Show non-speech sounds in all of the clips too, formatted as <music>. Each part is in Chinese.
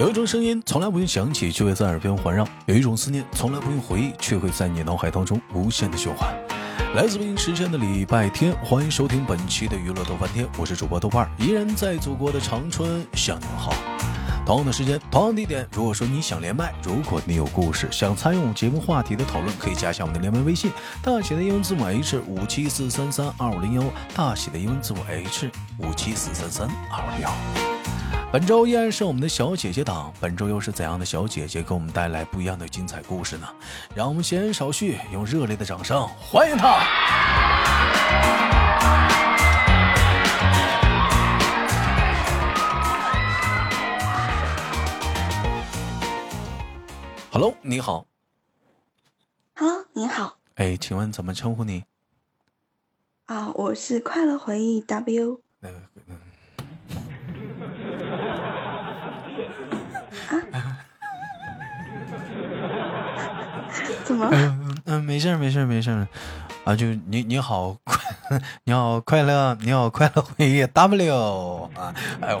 有一种声音从来不用响起，却会在耳边环绕；有一种思念从来不用回忆，却会在你脑海当中无限的循环。来自北京时间的礼拜天，欢迎收听本期的娱乐豆翻天，我是主播豆瓣儿，依然在祖国的长春向你们好。同样的时间，同样地点。如果说你想连麦，如果你有故事想参与我们节目话题的讨论，可以加一下我们的连麦微信，大写的英文字母 H 五七四三三二五零幺，大写的英文字母 H 五七四三三二五零幺。本周依然是我们的小姐姐档，本周又是怎样的小姐姐给我们带来不一样的精彩故事呢？让我们闲言少叙，用热烈的掌声欢迎她！Hello，你好。Hello，你好。哎，请问怎么称呼你？啊，我是快乐回忆 W。怎么？嗯嗯，没事没事没事啊，就你你好，<laughs> 你好快乐，你好快乐回忆 W 啊，哎，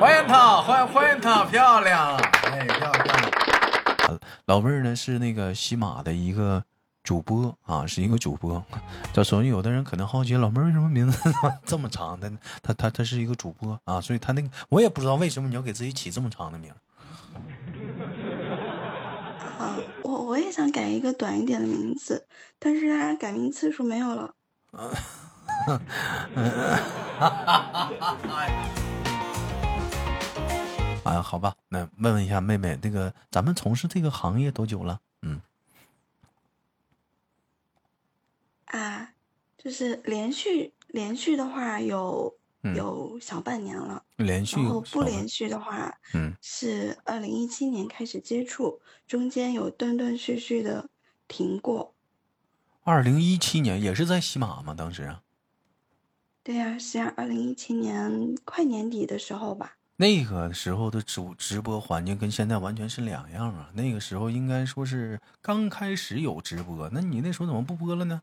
欢迎他，欢迎欢迎他，漂亮，哎，漂亮。老妹儿呢是那个喜马的一个主播啊，是一个主播。这所以有的人可能好奇，老妹儿为什么名字 <laughs> 这么长？她她她她是一个主播啊，所以她那个我也不知道为什么你要给自己起这么长的名。我我也想改一个短一点的名字，但是他改名次数没有了。<laughs> 啊，好吧，那问问一下妹妹，那个咱们从事这个行业多久了？嗯。啊，就是连续连续的话有。有小半年了，连续。然后不连续的话，嗯，是二零一七年开始接触，中间有断断续续的停过。二零一七年也是在喜马吗？当时啊？对呀，是啊，二零一七年快年底的时候吧。那个时候的主直播环境跟现在完全是两样啊！那个时候应该说是刚开始有直播，那你那时候怎么不播了呢？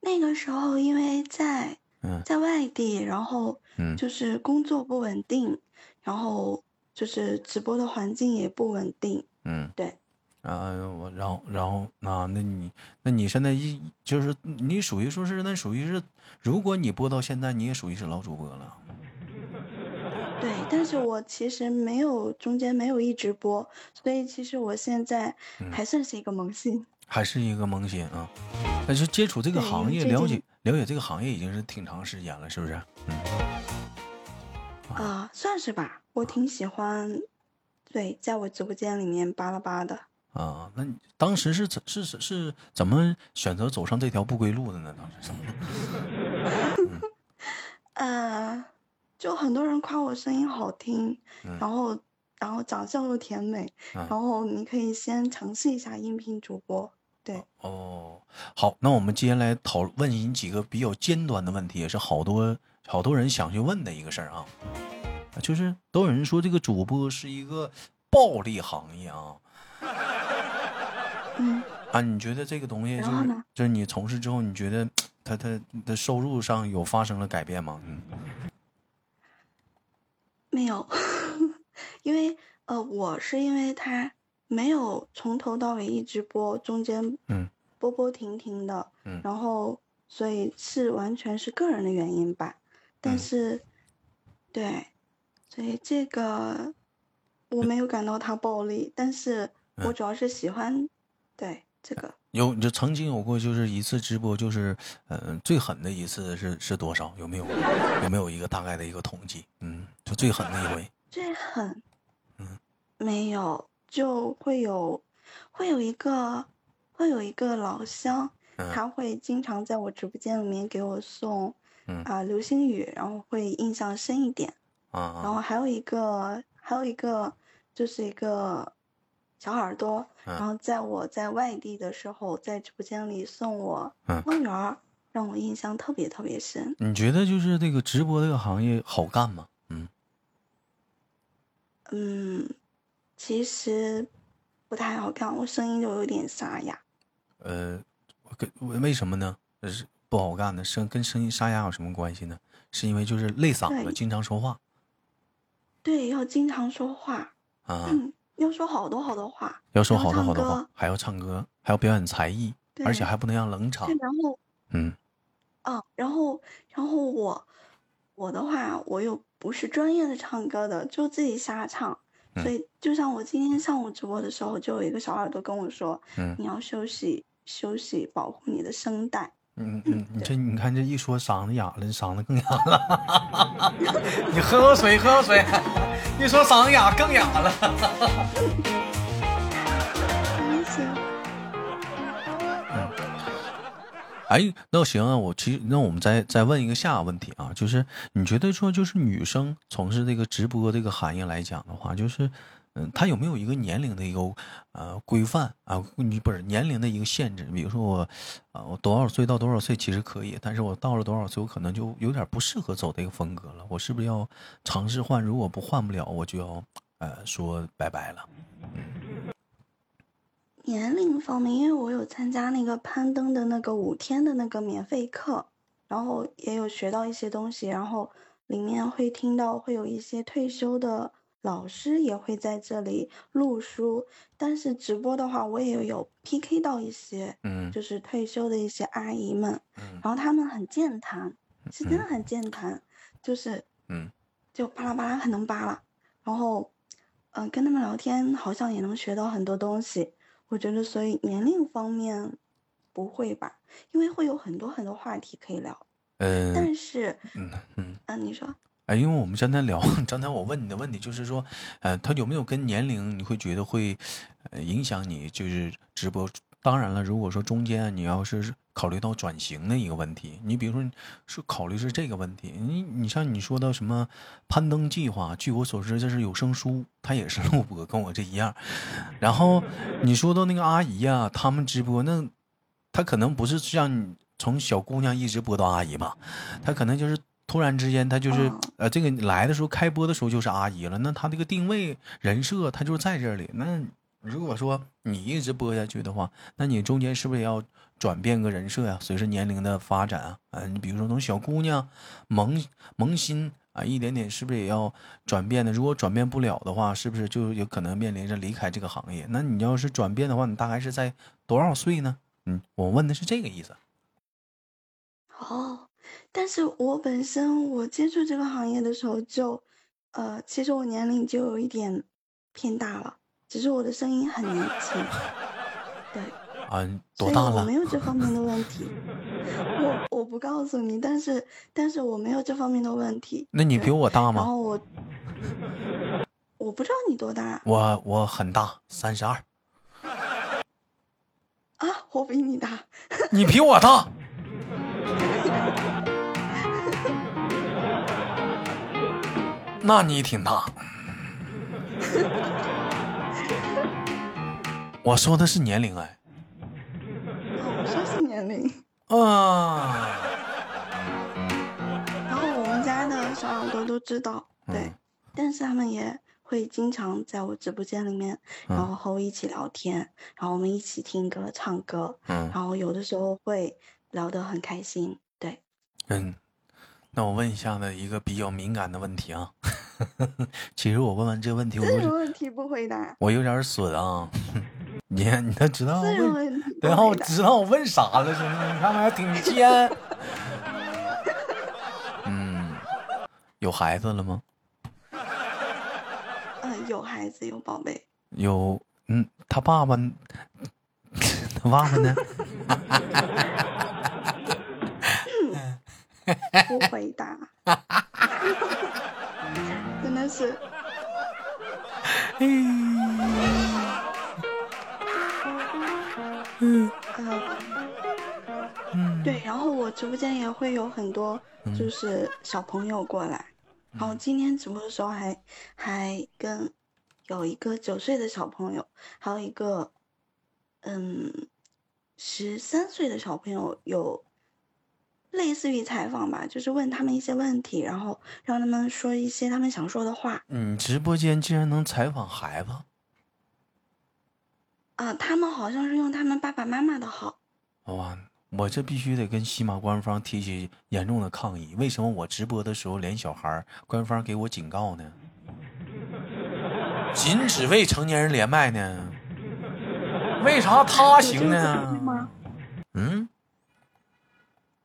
那个时候因为在。在外地，然后就是工作不稳定，然后就是直播的环境也不稳定。嗯，对。啊，我然后然后啊，那你那你现在一就是你属于说是那属于是，如果你播到现在，你也属于是老主播了。<laughs> 对，但是我其实没有中间没有一直播，所以其实我现在还算是一个萌新。还是一个萌新啊，但是接触这个行业，了解了解这个行业已经是挺长时间了，是不是？嗯，啊，算是吧。我挺喜欢，对，在我直播间里面扒拉扒的。啊，那你当时是怎是是是怎么选择走上这条不归路的呢？当时是？<laughs> 呃，就很多人夸我声音好听，然后然后长相又甜美，然后你可以先尝试一下音频主播。对哦，好，那我们接下来讨问你几个比较尖端的问题，也是好多好多人想去问的一个事儿啊，就是都有人说这个主播是一个暴利行业啊，嗯，啊，你觉得这个东西就是就是你从事之后，你觉得 <tsk> 他他的收入上有发生了改变吗？嗯，没有，<laughs> 因为呃，我是因为他。没有从头到尾一直播，中间嗯。波波停停的，嗯，然后所以是完全是个人的原因吧，但是，对，所以这个我没有感到他暴力，但是我主要是喜欢，对这个。有就曾经有过就是一次直播就是嗯最狠的一次是是多少？有没有有没有一个大概的一个统计？嗯就最狠的一回。最狠嗯。没有。就会有，会有一个，会有一个老乡，他会经常在我直播间里面给我送，啊流星雨，然后会印象深一点，然后还有一个，还有一个就是一个小耳朵，然后在我在外地的时候，在直播间里送我猫园儿，让我印象特别特别深。你觉得就是这个直播这个行业好干吗？嗯，嗯。其实不太好看，我声音就有点沙哑。呃，跟为什么呢？是不好干的声跟声音沙哑有什么关系呢？是因为就是累嗓子，经常说话。对，要经常说话啊，要说好多好多话，要说好多好多话，还要唱歌，还要表演才艺，而且还不能让冷场。然后，嗯，啊，然后，然后我，我的话，我又不是专业的唱歌的，就自己瞎唱。所以，就像我今天上午直播的时候，就有一个小耳朵跟我说：“嗯，你要休息休息，保护你的声带。”嗯 <laughs> 嗯，你这你看这一说嗓子哑了，嗓子更哑了。<laughs> 你喝口水，喝口水。<laughs> 一说嗓子哑更哑了。哎，那行啊，我其实那我们再再问一个下个问题啊，就是你觉得说就是女生从事这个直播这个行业来讲的话，就是。嗯，她有没有一个年龄的一个呃规范啊？你不是年龄的一个限制？比如说我，啊，我多少岁到多少岁其实可以，但是我到了多少岁，我可能就有点不适合走这个风格了。我是不是要尝试换？如果不换不了，我就要呃说拜拜了。嗯年龄方面，因为我有参加那个攀登的那个五天的那个免费课，然后也有学到一些东西，然后里面会听到会有一些退休的。老师也会在这里录书，但是直播的话，我也有 PK 到一些，嗯，就是退休的一些阿姨们，嗯，然后他们很健谈，是真的很健谈，就是，嗯，就巴拉巴拉很能巴拉，然后，嗯，跟他们聊天好像也能学到很多东西，我觉得，所以年龄方面不会吧，因为会有很多很多话题可以聊，嗯，但是，嗯嗯，嗯，你说。哎，因为我们刚才聊，<laughs> 刚才我问你的问题就是说，呃，他有没有跟年龄，你会觉得会，呃，影响你就是直播？当然了，如果说中间你要是考虑到转型的一个问题，你比如说是考虑是这个问题，你你像你说到什么攀登计划，据我所知这是有声书，它也是 <laughs> 录播，跟我这一样。然后你说到那个阿姨呀，他们直播那，他可能不是像你从小姑娘一直播到阿姨吧，他可能就是。突然之间，他就是呃，这个来的时候开播的时候就是阿姨了。那他这个定位人设，他就在这里。那如果说你一直播下去的话，那你中间是不是也要转变个人设呀？随着年龄的发展啊，嗯，你比如说从小姑娘萌萌新啊，一点点是不是也要转变的？如果转变不了的话，是不是就有可能面临着离开这个行业？那你要是转变的话，你大概是在多少岁呢？嗯，我问的是这个意思。哦。但是我本身我接触这个行业的时候就，呃，其实我年龄就有一点偏大了，只是我的声音很年轻，对，啊，多大了？我没有这方面的问题，我我不告诉你，但是但是我没有这方面的问题。那你比我大吗？然后我，我不知道你多大。我我很大，三十二。啊，我比你大。<laughs> 你比我大。<laughs> 那你挺大，<laughs> 我说的是年龄哎，我说是年龄啊。然后我们家的小耳朵都知道，对，但是他们也会经常在我直播间里面，然后和我一起聊天，然后我们一起听歌唱歌，嗯，然后有的时候会聊得很开心，对，嗯。那我问一下呢，一个比较敏感的问题啊。<laughs> 其实我问完这个问题，我这个问题不回答？我有点损啊。你你都知道问，然后知道我问啥了，兄弟，你看还挺尖。嗯，有孩子了吗？嗯，有孩子，有宝贝。有，嗯，他爸爸，<laughs> 他爸爸呢？<laughs> 不回答，<laughs> 真的是。会有很多就是小朋友过来，然后今天直播的时候还还跟有一个九岁的小朋友，还有一个嗯十三岁的小朋友有。类似于采访吧，就是问他们一些问题，然后让他们说一些他们想说的话。嗯，直播间竟然能采访孩子？啊，他们好像是用他们爸爸妈妈的号。哇，我这必须得跟西马官方提起严重的抗议。为什么我直播的时候连小孩官方给我警告呢？禁止未成年人连麦呢？为啥他行呢？嗯，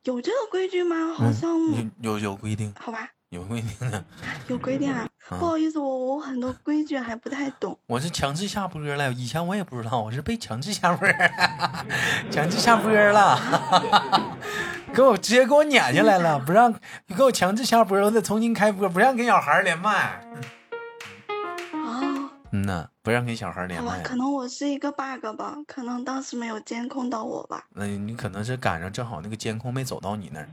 有这个规矩吗？好像有有有规定。好吧。有规定的，有规定啊！不好意思，我我很多规矩还不太懂。我是强制下播了，以前我也不知道，我是被强制下播，<laughs> 强制下播了，给我直接给我撵下来了，不让你给我强制下播，我得重新开播，不让跟小孩连麦。哦，嗯呐，不让跟小孩连麦。可能我是一个 bug 吧，可能当时没有监控到我吧。那你可能是赶上正好那个监控没走到你那儿。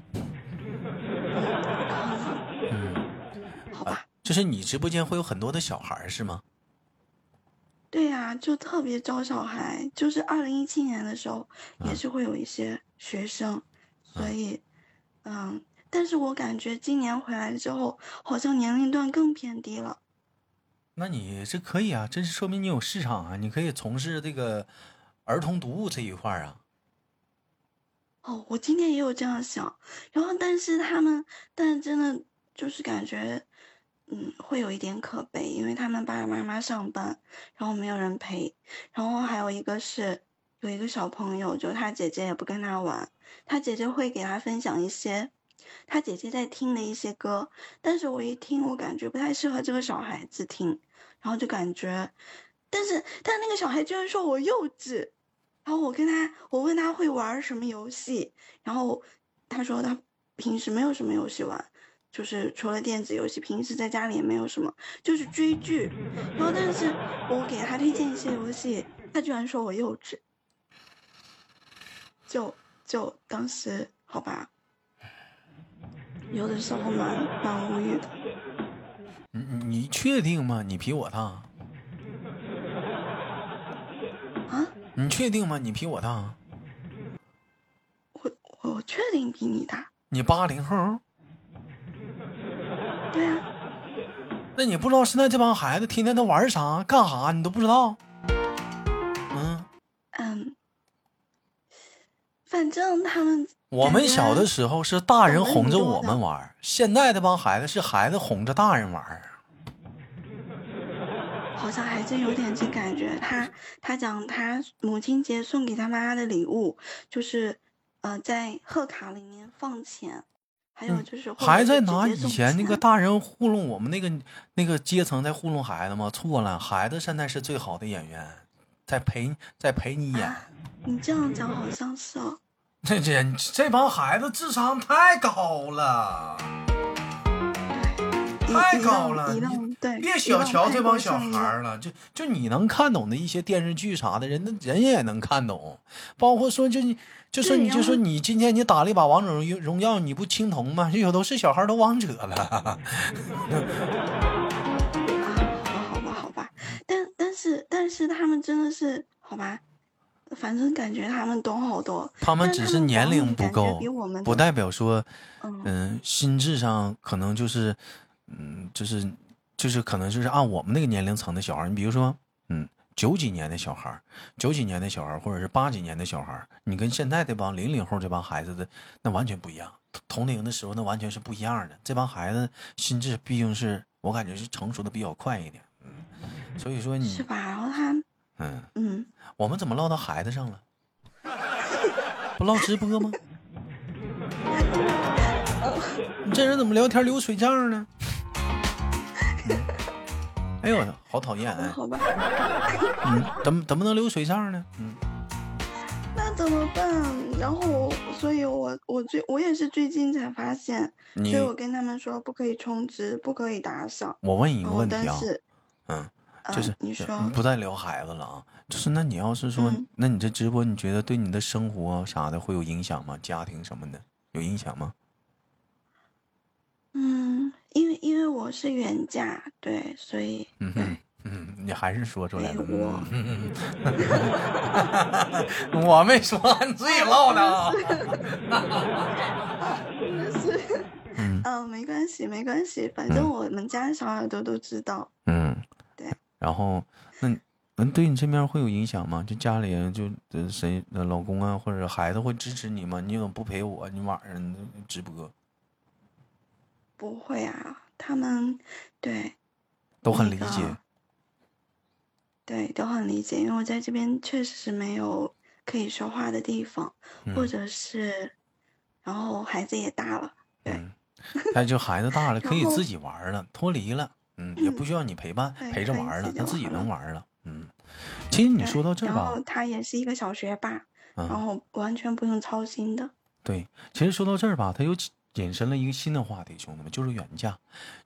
就是你直播间会有很多的小孩是吗？对呀，就特别招小孩。就是二零一七年的时候，也是会有一些学生，所以，嗯，但是我感觉今年回来之后，好像年龄段更偏低了。那你这可以啊，这是说明你有市场啊，你可以从事这个儿童读物这一块啊。哦，我今天也有这样想，然后但是他们，但是真的就是感觉。嗯，会有一点可悲，因为他们爸爸妈妈上班，然后没有人陪。然后还有一个是有一个小朋友，就他姐姐也不跟他玩，他姐姐会给他分享一些他姐姐在听的一些歌，但是我一听，我感觉不太适合这个小孩子听，然后就感觉，但是但那个小孩居然说我幼稚，然后我跟他我问他会玩什么游戏，然后他说他平时没有什么游戏玩。就是除了电子游戏，平时在家里也没有什么，就是追剧。然后，但是我给他推荐一些游戏，他居然说我幼稚。就就当时好吧，有的时候蛮蛮无语的。你你确定吗？你比我大？啊？你确定吗？你比我大？我我确定比你大。你八零后？对呀，那你不知道现在这帮孩子天天都玩啥干啥，你都不知道？嗯嗯，反正他们我们小的时候是大人哄着我们玩，现在这帮孩子是孩子哄着大人玩。好像还真有点这感觉。他他讲他母亲节送给他妈妈的礼物，就是呃在贺卡里面放钱。还有就是，还在拿以前那个大人糊弄我们那个那个阶层在糊弄孩子吗？错了，孩子现在是最好的演员，在陪在陪你演。你这样讲好像是哦。这这这帮孩子智商太高了，太高了，你别小瞧这帮小孩了。就就你能看懂的一些电视剧啥的，人那人也能看懂，包括说就你。就说你就说你今天你打了一把王者荣荣耀，你不青铜吗？有都是小孩都王者了。啊，好吧，好吧，好吧。但但是但是他们真的是好吧，反正感觉他们懂好多。他们只是年龄不够，不代表说，嗯，心智上可能就是，嗯，就是就是可能就是按我们那个年龄层的小孩，你比如说，嗯。九几年的小孩九几年的小孩或者是八几年的小孩你跟现在这帮零零后这帮孩子的那完全不一样。同龄的时候那完全是不一样的。这帮孩子心智毕竟是我感觉是成熟的比较快一点，嗯，所以说你是吧？然后他，嗯嗯，我们怎么唠到孩子上了？不唠直播吗？<laughs> 你这人怎么聊天流水账呢？哎呦，好讨厌哎！好吧，嗯，怎么怎么能流水账呢？嗯，那怎么办？然后，所以我我最我也是最近才发现，所以我跟他们说不可以充值，不可以打赏。我问你一个问题啊，嗯，就是你说不再聊孩子了啊，就是那你要是说，那你这直播你觉得对你的生活啥的会有影响吗？家庭什么的有影响吗？嗯。因为因为我是原价，对，所以嗯你还是说出来了。我 <laughs> 我没说，你自己唠的。真的是，嗯，没关系没关系，反正我们家小耳朵都知道。嗯，对。然后那那对你这边会有影响吗？就家里就谁老公啊或者孩子会支持你吗？你怎么不陪我？你晚上直播？不会啊，他们对都很理解。对，都很理解，因为我在这边确实是没有可以说话的地方，或者是，然后孩子也大了，对，那就孩子大了 <laughs> 可以自己玩了，脱离了，嗯，也不需要你陪伴陪着玩了，他自己能玩了，嗯。其实你说到这吧，然后他也是一个小学霸，然后完全不用操心的。对，其实说到这儿吧，他又引申了一个新的话题，兄弟们，就是远嫁。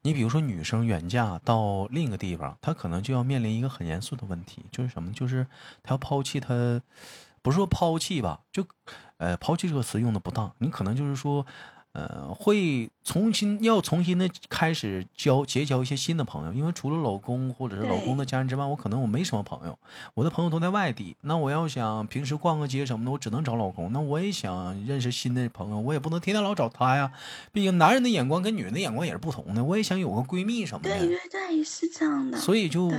你比如说，女生远嫁到另一个地方，她可能就要面临一个很严肃的问题，就是什么？就是她要抛弃她，不是说抛弃吧，就，呃，抛弃这个词用的不当，你可能就是说。呃，会重新要重新的开始交结交一些新的朋友，因为除了老公或者是老公的家人之外，我可能我没什么朋友，我的朋友都在外地。那我要想平时逛个街什么的，我只能找老公。那我也想认识新的朋友，我也不能天天老找他呀。毕竟男人的眼光跟女人的眼光也是不同的。我也想有个闺蜜什么的。对对对，是这样的。所以就。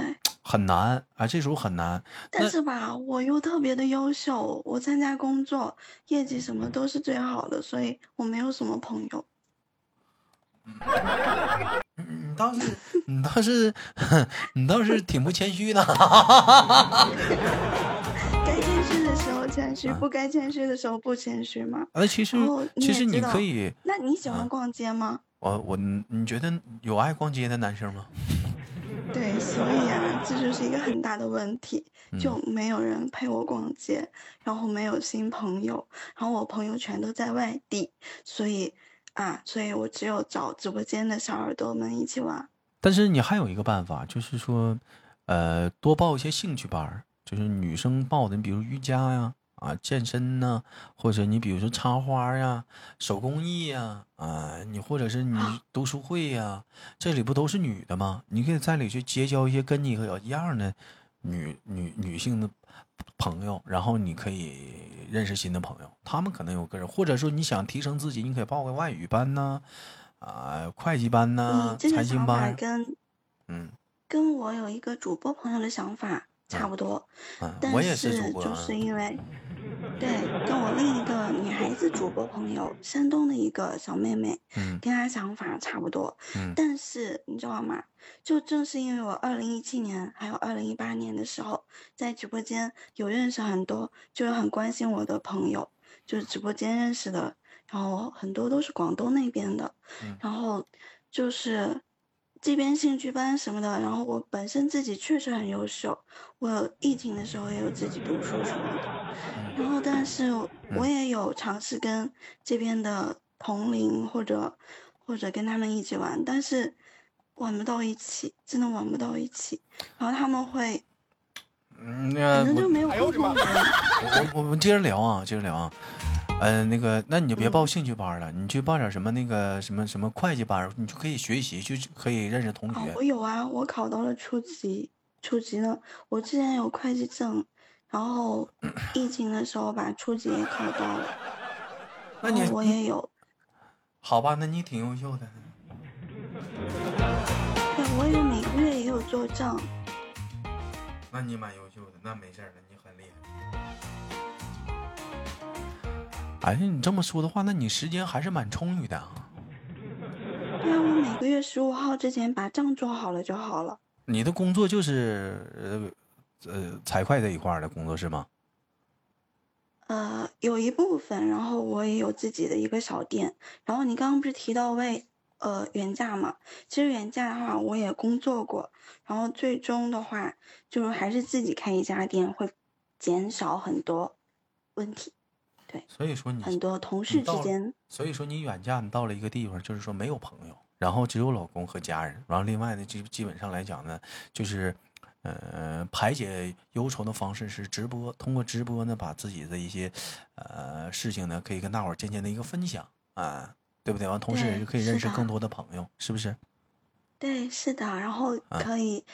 很难啊，这时候很难。但是吧，我又特别的优秀，我参加工作业绩什么都是最好的，所以我没有什么朋友。<laughs> 你倒是，你倒是，你倒是挺不谦虚的。<laughs> 该谦虚的时候谦虚，<laughs> 不该谦虚的时候不谦虚嘛。呃，其实其实你可以。那你喜欢逛街吗？我我，你觉得有爱逛街的男生吗？对，所以啊，这就是一个很大的问题，就没有人陪我逛街，然后没有新朋友，然后我朋友全都在外地，所以啊，所以我只有找直播间的小耳朵们一起玩。但是你还有一个办法，就是说，呃，多报一些兴趣班，就是女生报的，你比如瑜伽呀。啊，健身呢，或者你比如说插花呀、手工艺呀，啊，你或者是你读书会呀，这里不都是女的吗？你可以在里去结交一些跟你一样的女女女性的朋友，然后你可以认识新的朋友。他们可能有个人，或者说你想提升自己，你可以报个外语班呐，啊，会计班呐，财经班。跟嗯，跟我有一个主播朋友的想法。差不多，但是就是因为，对，跟我另一个女孩子主播朋友，山东的一个小妹妹，嗯，跟她想法差不多，嗯，但是你知道吗？就正是因为我二零一七年还有二零一八年的时候，在直播间有认识很多，就是很关心我的朋友，就是直播间认识的，然后很多都是广东那边的，然后就是。这边兴趣班什么的，然后我本身自己确实很优秀，我疫情的时候也有自己读书什么的，然后但是我也有尝试跟这边的同龄或者或者跟他们一起玩，但是玩不到一起，真的玩不到一起，然后他们会，嗯，反正就没有沟通。<laughs> 我我们接着聊啊，接着聊啊。嗯，那个，那你就别报兴趣班了，你去报点什么那个什么什么会计班，你就可以学习，就可以认识同学。我有啊，我考到了初级，初级呢，我之前有会计证，然后 <clears throat> 疫情的时候把初级也考到了。那你我也有。好吧，那你挺优秀的。对，我也每个月也有做账。那你蛮优秀的，那没事了，你很厉害。哎，你这么说的话，那你时间还是蛮充裕的啊。对啊，我每个月十五号之前把账做好了就好了。你的工作就是呃呃财会这一块的工作是吗？呃，有一部分，然后我也有自己的一个小店。然后你刚刚不是提到为呃原价嘛？其实原价的话我也工作过，然后最终的话就是还是自己开一家店会减少很多问题。对，所以说你很多同事之间，所以说你远嫁你到了一个地方，就是说没有朋友，然后只有老公和家人，然后另外呢，基基本上来讲呢，就是，呃，排解忧愁的方式是直播，通过直播呢，把自己的一些，呃，事情呢，可以跟大伙儿渐渐的一个分享啊，对不对？完，同时也可以认识更多的朋友，是不是？对，是的，然后可以。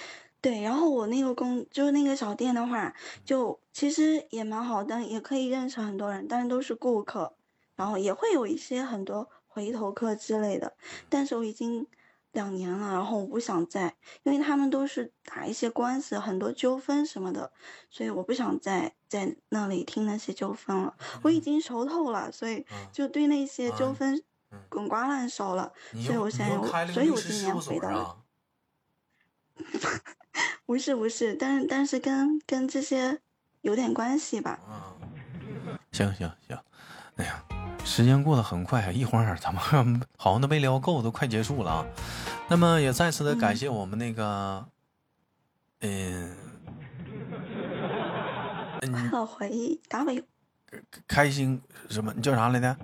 对，然后我那个工就是那个小店的话，就其实也蛮好的，也可以认识很多人，但是都是顾客，然后也会有一些很多回头客之类的。但是我已经两年了，然后我不想再，因为他们都是打一些官司，很多纠纷什么的，所以我不想再在那里听那些纠纷了。我已经熟透了，所以就对那些纠纷滚瓜烂熟了，所以我现在，所以我今年回到了。<laughs> 不是不是，但是但是跟跟这些有点关系吧。啊，行行行，哎呀，时间过得很快，一会儿咱们好像都没聊够，都快结束了啊。那么也再次的感谢我们那个，嗯，快乐回忆 W，开心什么？你叫啥来着？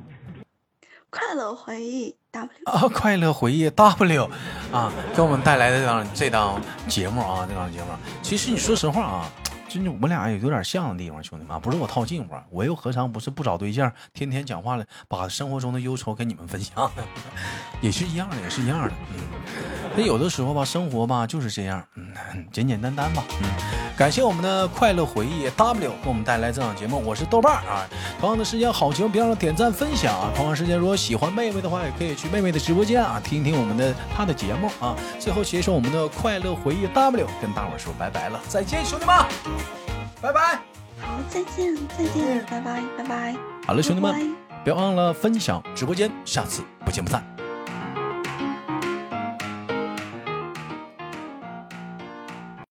快乐回忆 W 啊，快乐回忆 W 啊，给我们带来的这档这档节目啊，这档节目，其实你说实话啊，真的我们俩也有点像的地方，兄弟们，不是我套近乎，我又何尝不是不找对象，天天讲话了，把生活中的忧愁跟你们分享，<laughs> 也是一样的，也是一样的，嗯。那有的时候吧，生活吧就是这样，嗯，简简单单吧，嗯。感谢我们的快乐回忆 W 给我们带来这档节目，我是豆瓣啊。同样的时间，好节目别忘了点赞分享啊。同样时间，如果喜欢妹妹的话，也可以去妹妹的直播间啊，听听我们的她的节目啊。最后，携手我们的快乐回忆 W 跟大伙说拜拜了，再见，兄弟们，拜拜。好，再见，再见，拜拜，拜拜。好了，兄弟们，别忘了分享直播间，下次不见不散。